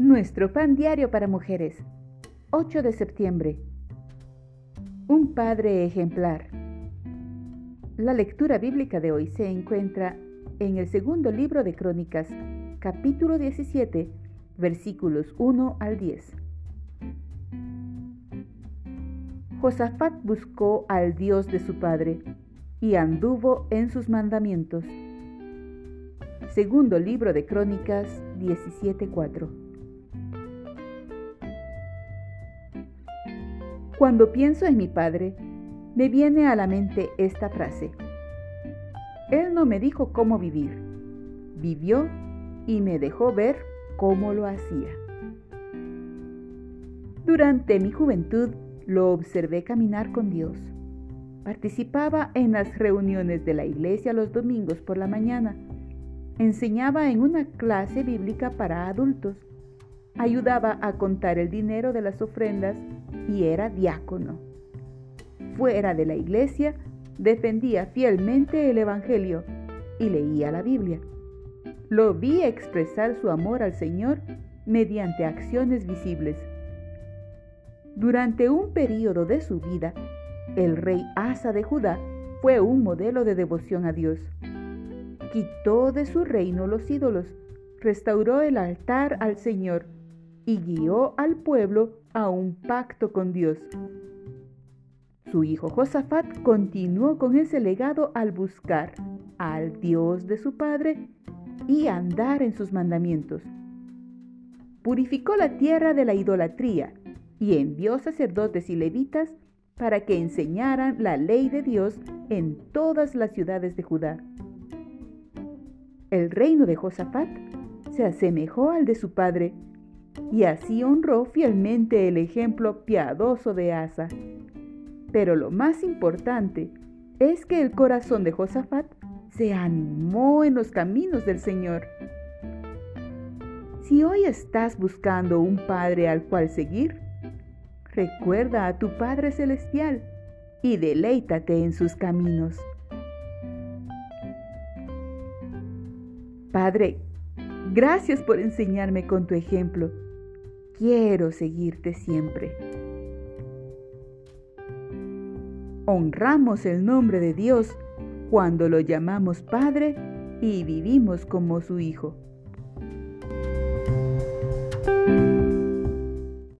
Nuestro pan diario para mujeres. 8 de septiembre. Un padre ejemplar. La lectura bíblica de hoy se encuentra en el segundo libro de Crónicas, capítulo 17, versículos 1 al 10. Josafat buscó al Dios de su padre y anduvo en sus mandamientos. Segundo libro de Crónicas 17:4. Cuando pienso en mi padre, me viene a la mente esta frase. Él no me dijo cómo vivir, vivió y me dejó ver cómo lo hacía. Durante mi juventud lo observé caminar con Dios. Participaba en las reuniones de la iglesia los domingos por la mañana. Enseñaba en una clase bíblica para adultos. Ayudaba a contar el dinero de las ofrendas y era diácono. Fuera de la iglesia, defendía fielmente el Evangelio y leía la Biblia. Lo vi expresar su amor al Señor mediante acciones visibles. Durante un periodo de su vida, el rey Asa de Judá fue un modelo de devoción a Dios. Quitó de su reino los ídolos, restauró el altar al Señor y guió al pueblo a un pacto con Dios. Su hijo Josafat continuó con ese legado al buscar al Dios de su padre y andar en sus mandamientos. Purificó la tierra de la idolatría y envió sacerdotes y levitas para que enseñaran la ley de Dios en todas las ciudades de Judá. El reino de Josafat se asemejó al de su padre y así honró fielmente el ejemplo piadoso de Asa. Pero lo más importante es que el corazón de Josafat se animó en los caminos del Señor. Si hoy estás buscando un padre al cual seguir, recuerda a tu Padre Celestial y deleítate en sus caminos. Padre, gracias por enseñarme con tu ejemplo quiero seguirte siempre. Honramos el nombre de Dios cuando lo llamamos Padre y vivimos como su Hijo.